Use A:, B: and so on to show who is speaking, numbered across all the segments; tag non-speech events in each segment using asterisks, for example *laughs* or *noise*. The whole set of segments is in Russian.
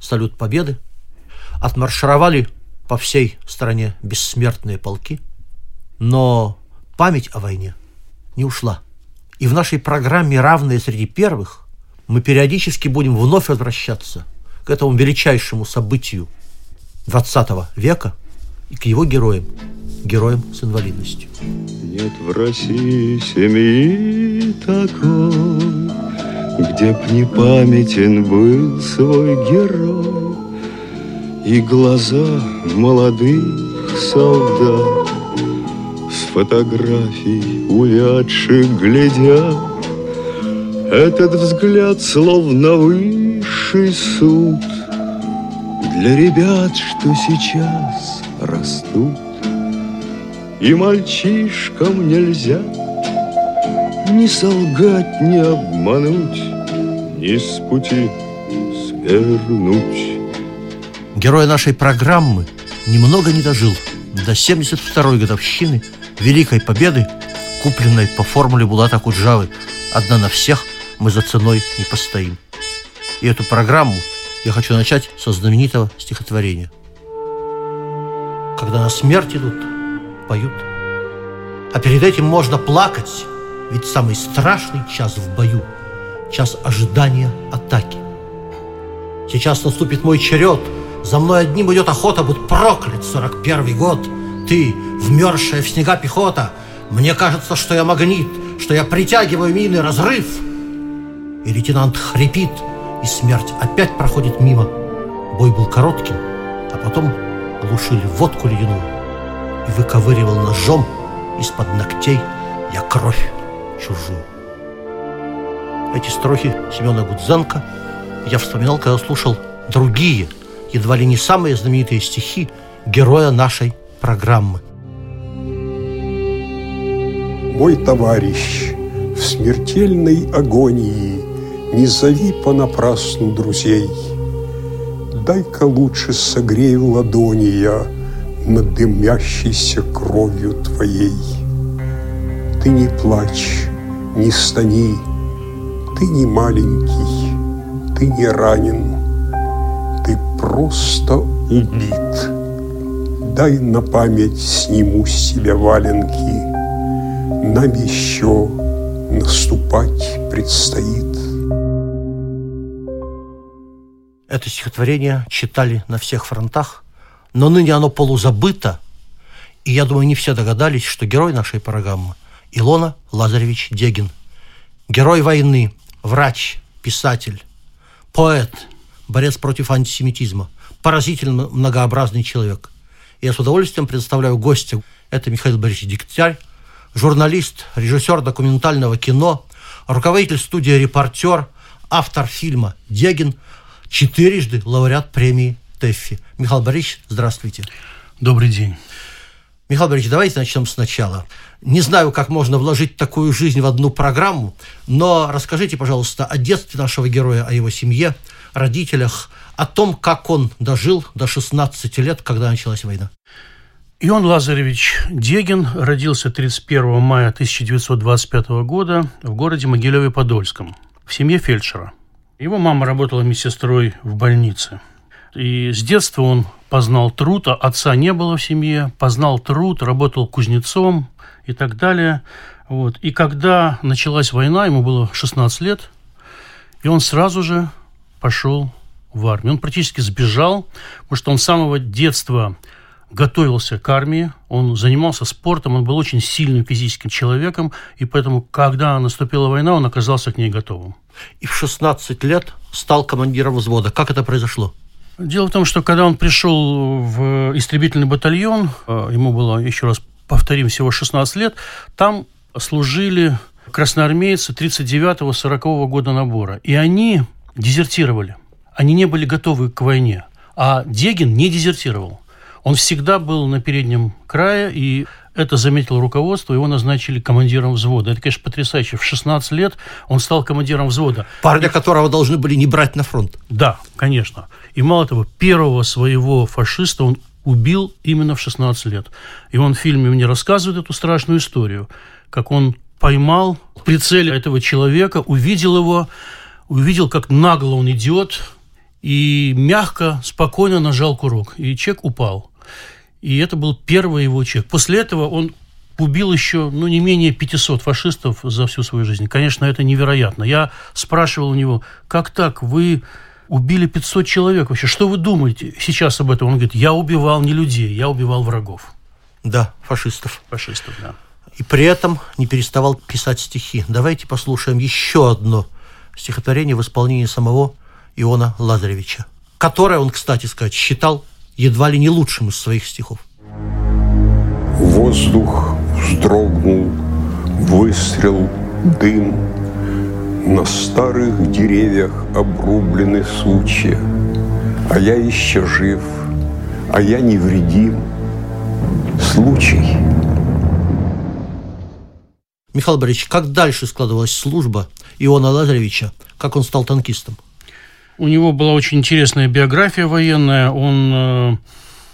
A: салют Победы. Отмаршировали по всей стране бессмертные полки. Но память о войне не ушла. И в нашей программе «Равные среди первых» мы периодически будем вновь возвращаться к этому величайшему событию 20 века и к его героям, героям с инвалидностью.
B: Нет в России семьи такой, где б не памятен был свой герой И глаза молодых солдат С фотографий увядших глядят Этот взгляд словно высший суд Для ребят, что сейчас растут. И мальчишкам нельзя ни солгать, ни обмануть, ни с пути свернуть.
A: Герой нашей программы немного не дожил до 72-й годовщины Великой Победы, купленной по формуле Булата Куджавы «Одна на всех, мы за ценой не постоим». И эту программу я хочу начать со знаменитого стихотворения. Когда на смерть идут, поют. А перед этим можно плакать, ведь самый страшный час в бою – час ожидания атаки. Сейчас наступит мой черед, за мной одним идет охота, будь проклят сорок первый год. Ты, вмерзшая в снега пехота, мне кажется, что я магнит, что я притягиваю мины разрыв. И лейтенант хрипит, и смерть опять проходит мимо. Бой был коротким, а потом глушили водку ледяную и выковыривал ножом из-под ногтей я кровь чужую. Эти строхи Семена Гудзенко я вспоминал, когда слушал другие, едва ли не самые знаменитые стихи героя нашей программы.
C: Мой товарищ, в смертельной агонии Не зови понапрасну друзей. Дай-ка лучше согрею ладони я Над дымящейся кровью твоей. Ты не плачь, не стани, Ты не маленький, ты не ранен, Ты просто убит. Дай на память сниму с себя валенки, Нам еще наступать предстоит.
A: Это стихотворение читали на всех фронтах, но ныне оно полузабыто, и я думаю, не все догадались, что герой нашей программы – Илона Лазаревич Дегин. Герой войны, врач, писатель, поэт, борец против антисемитизма, поразительно многообразный человек. Я с удовольствием представляю гостя. Это Михаил Борисович Дегтярь, журналист, режиссер документального кино, руководитель студии «Репортер», автор фильма «Дегин», четырежды лауреат премии ТЭФФИ. Михаил Борисович, здравствуйте.
D: Добрый день.
A: Михаил Борисович, давайте начнем сначала. Не знаю, как можно вложить такую жизнь в одну программу, но расскажите, пожалуйста, о детстве нашего героя, о его семье, родителях, о том, как он дожил до 16 лет, когда началась война.
D: Ион Лазаревич Дегин родился 31 мая 1925 года в городе Могилеве-Подольском в семье фельдшера. Его мама работала медсестрой в больнице. И с детства он познал труд, а отца не было в семье, познал труд, работал кузнецом и так далее. Вот. И когда началась война, ему было 16 лет, и он сразу же пошел в армию. Он практически сбежал, потому что он с самого детства готовился к армии, он занимался спортом, он был очень сильным физическим человеком, и поэтому, когда наступила война, он оказался к ней готовым.
A: И в 16 лет стал командиром взвода. Как это произошло?
D: Дело в том, что когда он пришел в истребительный батальон, э, ему было, еще раз повторим, всего 16 лет, там служили красноармейцы 39-40 года набора. И они дезертировали. они не были готовы к войне. А Дегин не дезертировал. Он всегда был на переднем крае, и это заметило руководство, его назначили командиром взвода. Это, конечно, потрясающе. В 16 лет он стал командиром взвода.
A: Парня, которого должны были не брать на фронт.
D: Да, конечно. И мало того, первого своего фашиста он убил именно в 16 лет. И он в фильме мне рассказывает эту страшную историю, как он поймал в прицеле этого человека, увидел его, увидел, как нагло он идет, и мягко, спокойно нажал курок. И человек упал. И это был первый его чек. После этого он убил еще, ну, не менее 500 фашистов за всю свою жизнь. Конечно, это невероятно. Я спрашивал у него, как так, вы убили 500 человек вообще, что вы думаете сейчас об этом? Он говорит, я убивал не людей, я убивал врагов.
A: Да, фашистов.
D: Фашистов, да.
A: И при этом не переставал писать стихи. Давайте послушаем еще одно стихотворение в исполнении самого Иона Лазаревича, которое он, кстати сказать, считал едва ли не лучшим из своих стихов.
C: Воздух вздрогнул, выстрел, дым. На старых деревьях обрублены сучья, А я еще жив, а я невредим. Случай.
A: Михаил Борисович, как дальше складывалась служба Иона Лазаревича, как он стал танкистом?
D: У него была очень интересная биография военная. Он э,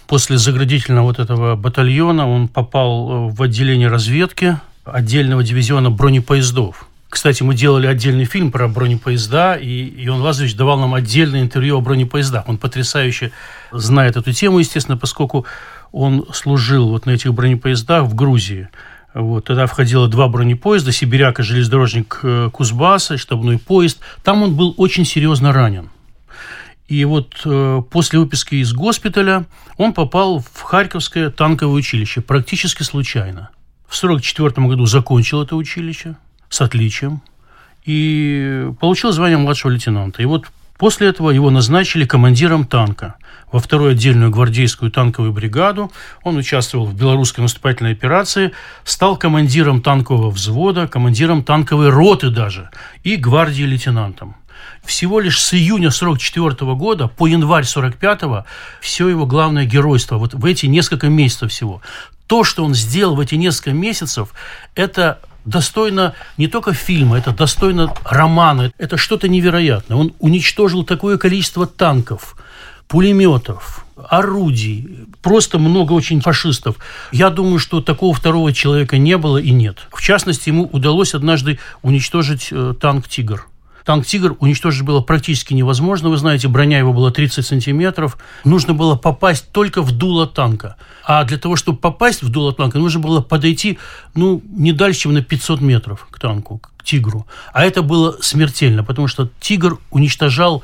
D: после заградительного вот этого батальона он попал э, в отделение разведки отдельного дивизиона бронепоездов. Кстати, мы делали отдельный фильм про бронепоезда, и Ион Лазаревич давал нам отдельное интервью о бронепоездах. Он потрясающе знает эту тему, естественно, поскольку он служил вот на этих бронепоездах в Грузии. Вот, тогда входило два бронепоезда, Сибиряк и железнодорожник э, Кузбасса, штабной поезд. Там он был очень серьезно ранен. И вот э, после выписки из госпиталя он попал в Харьковское танковое училище практически случайно. В 1944 году закончил это училище с отличием и получил звание младшего лейтенанта. И вот после этого его назначили командиром танка во вторую отдельную гвардейскую танковую бригаду. Он участвовал в белорусской наступательной операции, стал командиром танкового взвода, командиром танковой роты даже и гвардии лейтенантом всего лишь с июня 44 года по январь 45 все его главное геройство, вот в эти несколько месяцев всего. То, что он сделал в эти несколько месяцев, это достойно не только фильма, это достойно романа, это что-то невероятное. Он уничтожил такое количество танков, пулеметов, орудий, просто много очень фашистов. Я думаю, что такого второго человека не было и нет. В частности, ему удалось однажды уничтожить э, танк «Тигр». Танк «Тигр» уничтожить было практически невозможно. Вы знаете, броня его была 30 сантиметров. Нужно было попасть только в дуло танка. А для того, чтобы попасть в дуло танка, нужно было подойти, ну, не дальше, чем на 500 метров к танку, к «Тигру». А это было смертельно, потому что «Тигр» уничтожал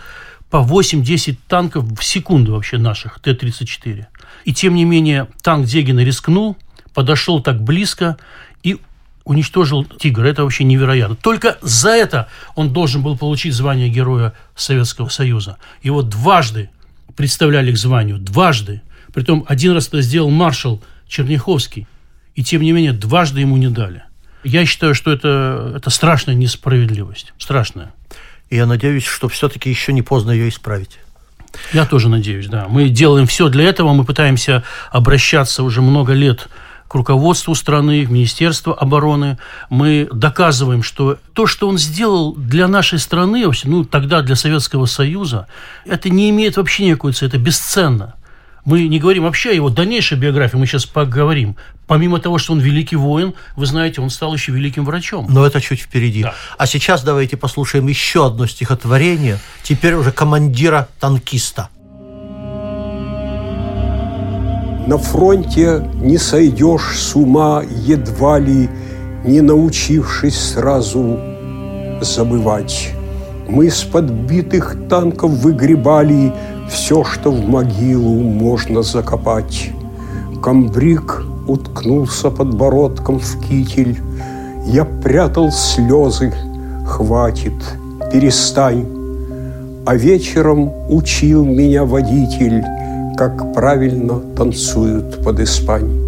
D: по 8-10 танков в секунду вообще наших, Т-34. И тем не менее танк Дегина рискнул, подошел так близко и уничтожил тигр. Это вообще невероятно. Только за это он должен был получить звание Героя Советского Союза. Его дважды представляли к званию. Дважды. Притом один раз это сделал маршал Черняховский. И тем не менее дважды ему не дали. Я считаю, что это, это страшная несправедливость. Страшная.
A: И я надеюсь, что все-таки еще не поздно ее исправить.
D: Я тоже надеюсь, да. Мы делаем все для этого. Мы пытаемся обращаться уже много лет к руководству страны, в Министерство обороны. Мы доказываем, что то, что он сделал для нашей страны, ну, тогда для Советского Союза, это не имеет вообще никакой цены, это бесценно. Мы не говорим вообще о его дальнейшей биографии, мы сейчас поговорим. Помимо того, что он великий воин, вы знаете, он стал еще великим врачом.
A: Но это чуть впереди.
D: Да.
A: А сейчас давайте послушаем еще одно стихотворение, теперь уже командира-танкиста.
C: На фронте не сойдешь с ума едва ли, не научившись сразу забывать. Мы с подбитых танков выгребали все, что в могилу можно закопать. Камбрик уткнулся подбородком в китель. Я прятал слезы, хватит, перестань. А вечером учил меня водитель – как правильно танцуют под Испань.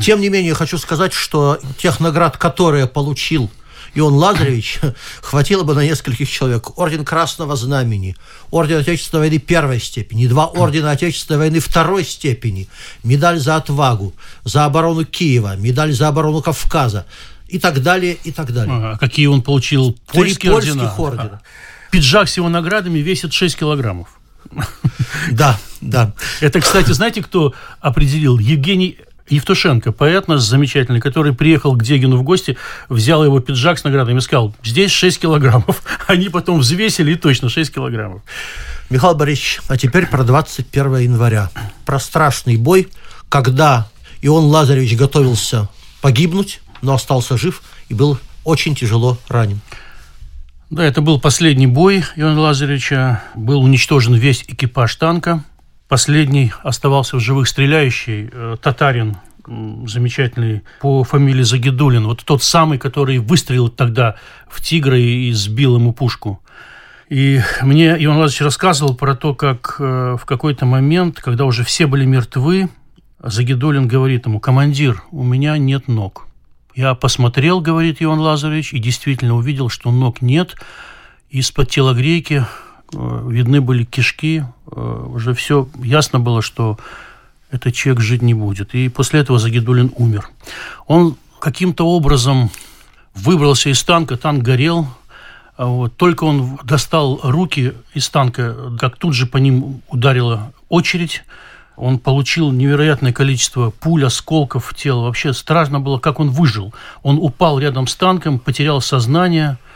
A: Тем не менее, хочу сказать, что тех наград, которые получил Ион Лазаревич, *laughs* хватило бы на нескольких человек. Орден Красного Знамени, Орден Отечественной войны первой степени, два ордена Отечественной войны второй степени, медаль за отвагу, за оборону Киева, медаль за оборону Кавказа и так далее, и так далее.
D: А какие он получил польские
A: Три польских
D: ордена? Пиджак с его наградами весит 6 килограммов. *laughs*
A: Да, да.
D: Это, кстати, знаете, кто определил? Евгений Евтушенко, поэт наш замечательный, который приехал к Дегину в гости, взял его пиджак с наградами и сказал, здесь 6 килограммов. *laughs* Они потом взвесили, и точно 6 килограммов.
A: Михаил Борисович, а теперь про 21 января. Про страшный бой, когда Ион Лазаревич готовился погибнуть, но остался жив и был очень тяжело ранен.
D: Да, это был последний бой Иоанна Лазаревича. Был уничтожен весь экипаж танка. Последний оставался в живых стреляющий э, татарин замечательный по фамилии Загидулин. Вот тот самый, который выстрелил тогда в тигра и сбил ему пушку. И мне Иван Владимирович рассказывал про то, как э, в какой-то момент, когда уже все были мертвы, Загидулин говорит ему, командир, у меня нет ног. Я посмотрел, говорит Иван Лазаревич, и действительно увидел, что ног нет. Из-под телогрейки э, видны были кишки. Э, уже все ясно было, что этот человек жить не будет. И после этого Загидулин умер. Он каким-то образом выбрался из танка, танк горел, а вот. Только он достал руки из танка, как тут же по ним ударила очередь. Он получил невероятное количество пуль, осколков в тело. Вообще страшно было, как он выжил. Он упал рядом с танком, потерял сознание –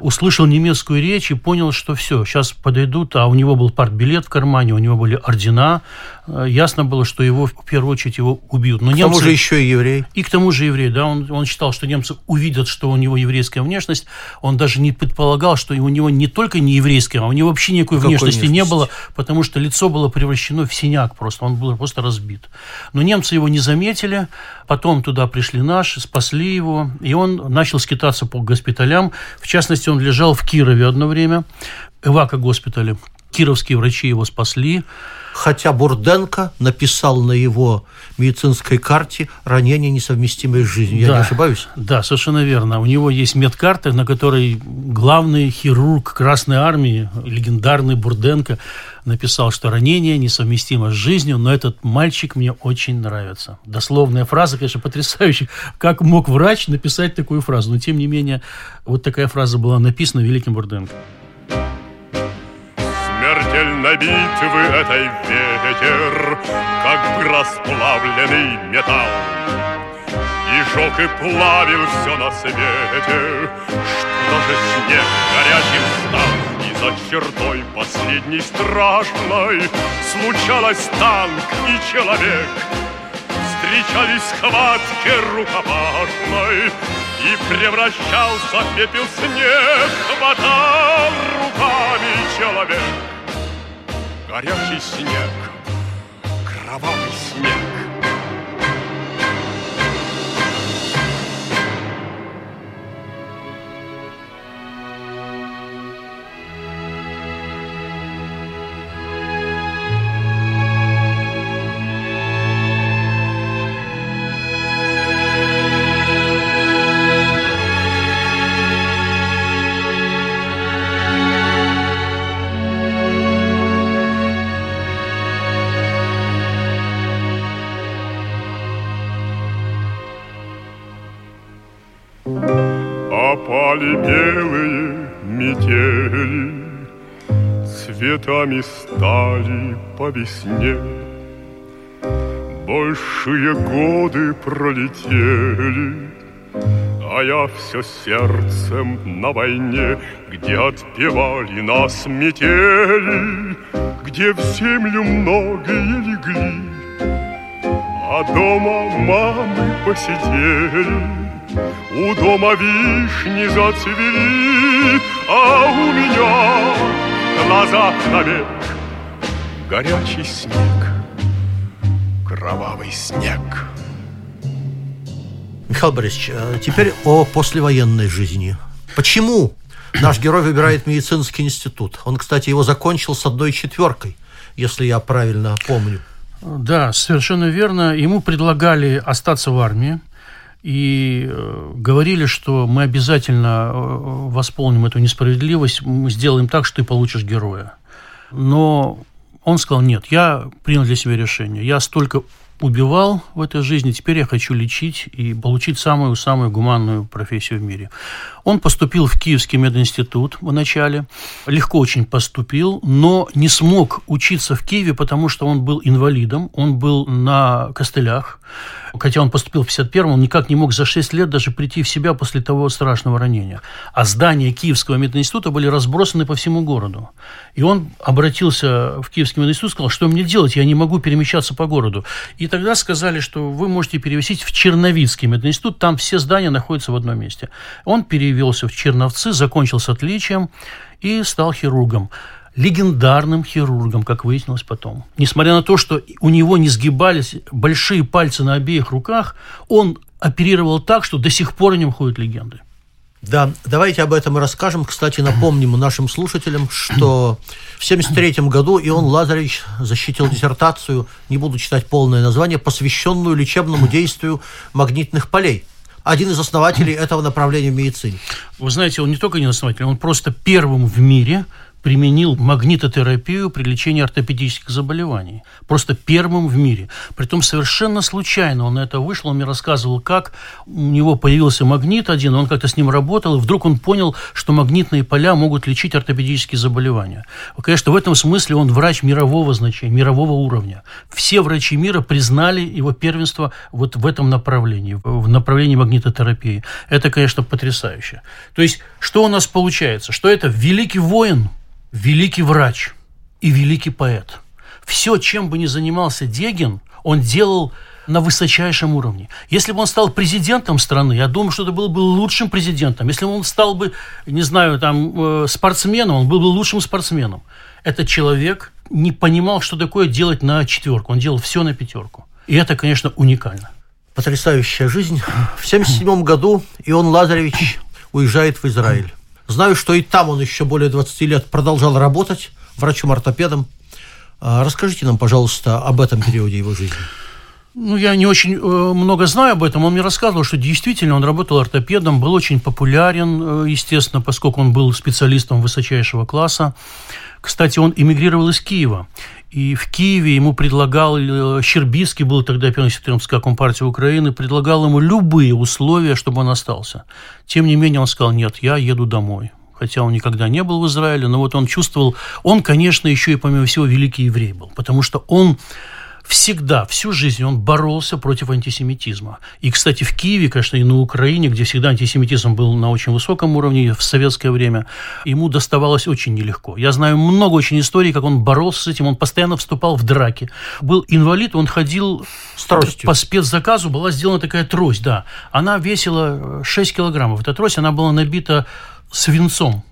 D: услышал немецкую речь и понял, что все, сейчас подойдут, а у него был партбилет в кармане, у него были ордена. Э, Ясно было, что его в первую очередь его убьют. Но
A: К тому же еще и еврей.
D: И к тому же еврей, да, он, он считал, что немцы увидят, что у него еврейская внешность. Он даже не предполагал, что у него не только не еврейская, а у него вообще никакой
A: Какой
D: внешности не
A: внешности?
D: было, потому что лицо было превращено в синяк просто, он был просто разбит. Но немцы его не заметили, потом туда пришли наши, спасли его, и он начал скитаться по госпиталям. В частности, он лежал в Кирове одно время, эвако-госпитале. Кировские врачи его спасли.
A: Хотя Бурденко написал на его медицинской карте ранение, несовместимое с жизнью. Я
D: Да.
A: не ошибаюсь?
D: Да, совершенно верно. У него есть медкарта, на которой главный хирург Красной Армии, легендарный Бурденко, написал, что ранение несовместимо с жизнью, но этот мальчик мне очень нравится. Дословная фраза, конечно, потрясающая. Как мог врач написать такую фразу? Но, тем не менее, вот такая фраза была написана великим Бурденко.
E: Смертельной битвы этой ветер, как бы расплавленный металл. И жег и плавил все на свете, что даже снег горячим стал. И за чертой последней страшной случалось танк и человек. Встречались в рукопашной, И превращался в пепел снег, Хватал руками человек. Горячий снег, кровавый снег. Опали белые метели, Цветами стали по весне. Большие годы пролетели, А я все сердцем на войне, Где отпевали нас метели, Где в землю многие легли, А дома мамы посидели, у дома вишни зацвели, а у меня глаза навек горячий снег, кровавый снег.
A: Михаил Борисович, э, теперь о послевоенной жизни. Почему наш герой выбирает медицинский институт? Он, кстати, его закончил с одной четверкой, если я правильно помню.
D: Да, совершенно верно. Ему предлагали остаться в армии. И э, говорили, что мы обязательно э, восполним эту несправедливость, мы сделаем так, что ты получишь героя. Но он сказал, нет, я принял для себя решение. Я столько убивал в этой жизни, теперь я хочу лечить и получить самую-самую гуманную профессию в мире. Он поступил в Киевский мединститут в начале, легко очень поступил, но не смог учиться в Киеве, потому что он был инвалидом, он был на костылях, хотя он поступил в 51-м, он никак не мог за 6 лет даже прийти в себя после того страшного ранения. А здания Киевского мединститута были разбросаны по всему городу. И он обратился в Киевский мединститут, сказал, что мне делать, я не могу перемещаться по городу. И тогда сказали, что вы можете перевесить в Черновицкий мединститут, там все здания находятся в одном месте. Он перевелся в Черновцы, закончил с отличием и стал хирургом легендарным хирургом, как выяснилось потом. Несмотря на то, что у него не сгибались большие пальцы на обеих руках, он оперировал так, что до сих пор о нем ходят легенды.
A: Да, давайте об этом расскажем. Кстати, напомним нашим слушателям, что в 1973 году Ион Лазаревич защитил диссертацию, не буду читать полное название, посвященную лечебному действию магнитных полей один из основателей этого направления в медицине.
D: Вы знаете, он не только не основатель, он просто первым в мире применил магнитотерапию при лечении ортопедических заболеваний. Просто первым в мире. Притом совершенно случайно он на это вышел, он мне рассказывал, как у него появился магнит один, он как-то с ним работал, и вдруг он понял, что магнитные поля могут лечить ортопедические заболевания. Конечно, в этом смысле он врач мирового значения, мирового уровня. Все врачи мира признали его первенство вот в этом направлении, в направлении магнитотерапии. Это, конечно, потрясающе. То есть, что у нас получается? Что это великий воин, великий врач и великий поэт. Все, чем бы ни занимался Дегин, он делал на высочайшем уровне. Если бы он стал президентом страны, я думаю, что это был бы лучшим президентом. Если бы он стал бы, не знаю, там, э, спортсменом, он был бы лучшим спортсменом. Этот человек не понимал, что такое делать на четверку. Он делал все на пятерку. И это, конечно, уникально.
A: Потрясающая жизнь. В 1977 году Ион Лазаревич уезжает в Израиль. Знаю, что и там он еще более 20 лет продолжал работать врачом-ортопедом. А, расскажите нам, пожалуйста, об этом периоде его жизни.
D: Ну, я не очень э, много знаю об этом. Он мне рассказывал, что действительно он работал ортопедом, был очень популярен, э, естественно, поскольку он был специалистом высочайшего класса. Кстати, он эмигрировал из Киева. И в Киеве ему предлагал, э, Щербицкий был тогда ЦК Компартии Украины, предлагал ему любые условия, чтобы он остался. Тем не менее, он сказал, нет, я еду домой. Хотя он никогда не был в Израиле, но вот он чувствовал, он, конечно, еще и помимо всего великий еврей был, потому что он всегда, всю жизнь он боролся против антисемитизма. И, кстати, в Киеве, конечно, и на Украине, где всегда антисемитизм был на очень высоком уровне в советское время, ему доставалось очень нелегко. Я знаю много очень историй, как он боролся с этим, он постоянно вступал в драки. Был инвалид, он ходил с тростью. по спецзаказу, была сделана такая трость, да. Она весила 6 килограммов. Эта трость, она была набита свинцом.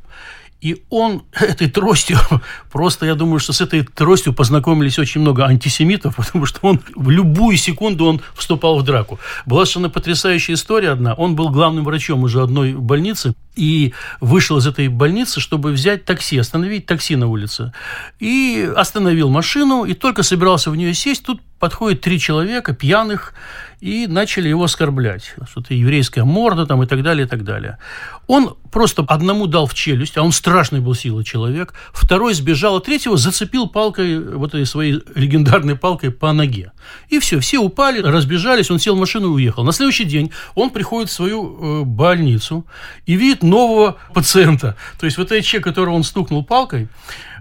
D: И он *laughs* этой тростью, *laughs* просто я думаю, что с этой тростью познакомились очень много антисемитов, *laughs* потому что он в любую секунду он вступал в драку. Была совершенно потрясающая история одна. Он был главным врачом уже одной больницы и вышел из этой больницы, чтобы взять такси, остановить такси на улице. И остановил машину, и только собирался в нее сесть, тут подходит три человека, пьяных, и начали его оскорблять. Что-то еврейская морда там и так далее, и так далее. Он просто одному дал в челюсть, а он страшный был силы человек. Второй сбежал, а третьего зацепил палкой, вот этой своей легендарной палкой по ноге. И все, все упали, разбежались, он сел в машину и уехал. На следующий день он приходит в свою э, больницу и видит нового пациента. То есть вот этот человек, которого он стукнул палкой,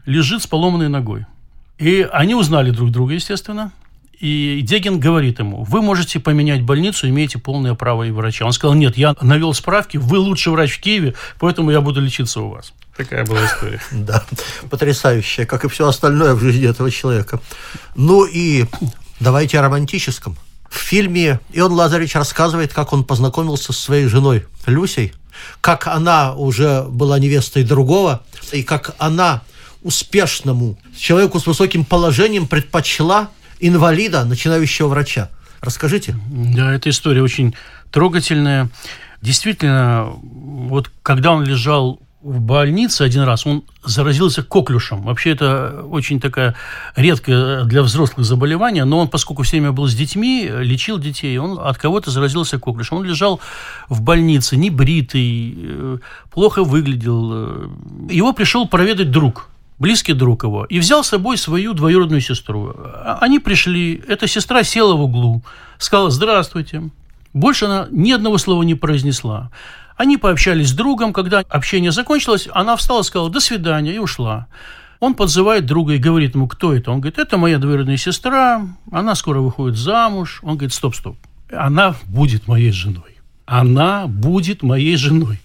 D: лежит с поломанной ногой. И они узнали друг друга, естественно. И Дегин говорит ему, вы можете поменять больницу, имеете полное право и врача. Он сказал, нет, я навел справки, вы лучший врач в Киеве, поэтому я буду лечиться у вас. Такая была история. *laughs*
A: Да, потрясающая, как и все остальное в жизни этого человека. Ну и давайте о романтическом. В фильме Ион Лазаревич рассказывает, как он познакомился с своей женой Люсей, как она уже была невестой другого, и как она успешному человеку с высоким положением предпочла инвалида, начинающего врача. Расскажите.
D: Да, эта история очень трогательная. Действительно, вот когда он лежал в больнице один раз он заразился коклюшем. Вообще это очень такая редкое для взрослых заболевание, но он, поскольку все время был с детьми, лечил детей, он от кого-то заразился коклюшем. Он лежал в больнице, небритый, э, плохо выглядел. Его пришел проведать друг, близкий друг его, и взял с собой свою двоюродную сестру. А, они пришли, эта сестра села в углу, сказала «Здравствуйте». Больше она ни одного слова не произнесла. Они пообщались с другом, когда общение закончилось, она встала, сказала «до свидания» и ушла. Он подзывает друга и говорит ему, кто это? Он говорит, это моя двоюродная сестра, она скоро выходит замуж. Он говорит, стоп, стоп, она будет моей женой. Она будет моей женой.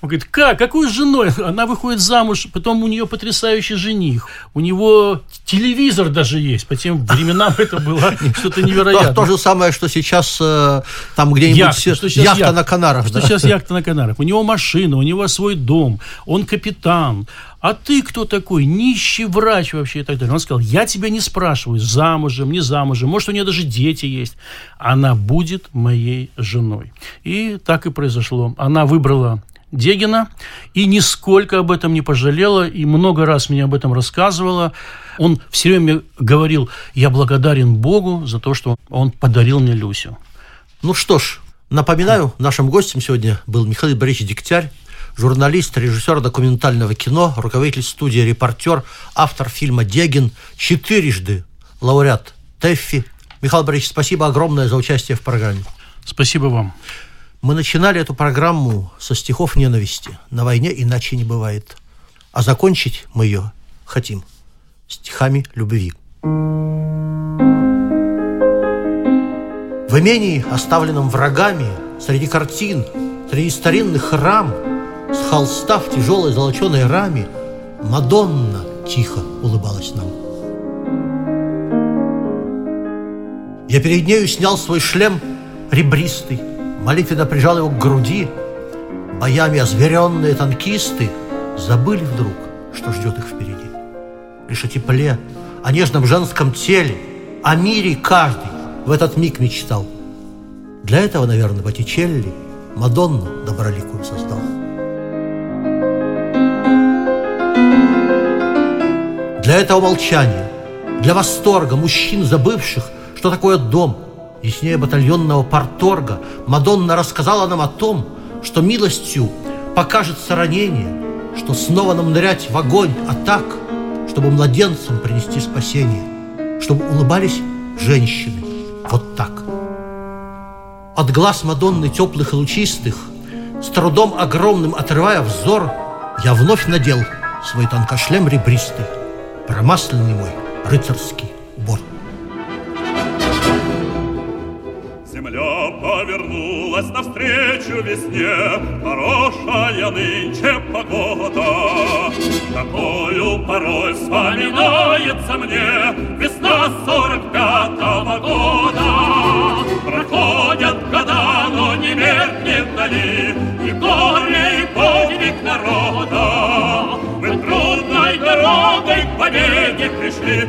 D: Он говорит, как? Какой женой? Она выходит замуж, потом у нее потрясающий жених. У него телевизор даже есть. По тем временам *laughs* это было что-то невероятное.
A: То, же самое, что сейчас э, там где-нибудь яхта, яхта на Канарах.
D: Что сейчас яхта на Канарах. У него машина, у него свой дом, он капитан. А ты кто такой? Нищий врач вообще и так далее. Он сказал, я тебя не спрашиваю, замужем, не замужем, может, у нее даже дети есть. Она будет моей женой. И так и произошло. Она выбрала Дегина, и нисколько об этом не пожалела, и много раз мне об этом рассказывала. Он все время говорил, я благодарен Богу за то, что он подарил мне Люсю.
A: Ну что ж, напоминаю, нашим гостем сегодня был Михаил Борисович Дегтярь, журналист, режиссер документального кино, руководитель студии «Репортер», автор фильма «Дегин», четырежды лауреат ТЭФФИ. Михаил Борисович, спасибо огромное за участие в программе.
D: Спасибо вам.
A: Мы начинали эту программу со стихов ненависти. На войне иначе не бывает. А закончить мы ее хотим стихами любви. В имении, оставленном врагами, среди картин, среди старинных рам, с холста в тяжелой золоченой раме, Мадонна тихо улыбалась нам. Я перед нею снял свой шлем ребристый, молитвенно прижал его к груди. Боями озверенные танкисты забыли вдруг, что ждет их впереди. Лишь о тепле, о нежном женском теле, о мире каждый в этот миг мечтал. Для этого, наверное, Боттичелли Мадонну доброликую создал. Для этого молчания, для восторга мужчин, забывших, что такое дом – яснее батальонного порторга, Мадонна рассказала нам о том, что милостью покажется ранение, что снова нам нырять в огонь, а так, чтобы младенцам принести спасение, чтобы улыбались женщины. Вот так. От глаз Мадонны теплых и лучистых, с трудом огромным отрывая взор, я вновь надел свой танкошлем ребристый, промасленный мой рыцарский
F: весне. Хорошая нынче погода. Такую порой вспоминается мне Весна сорок пятого года. Проходят года, но не меркнет вдали И горе, и подвиг народа. Мы трудной дорогой к победе пришли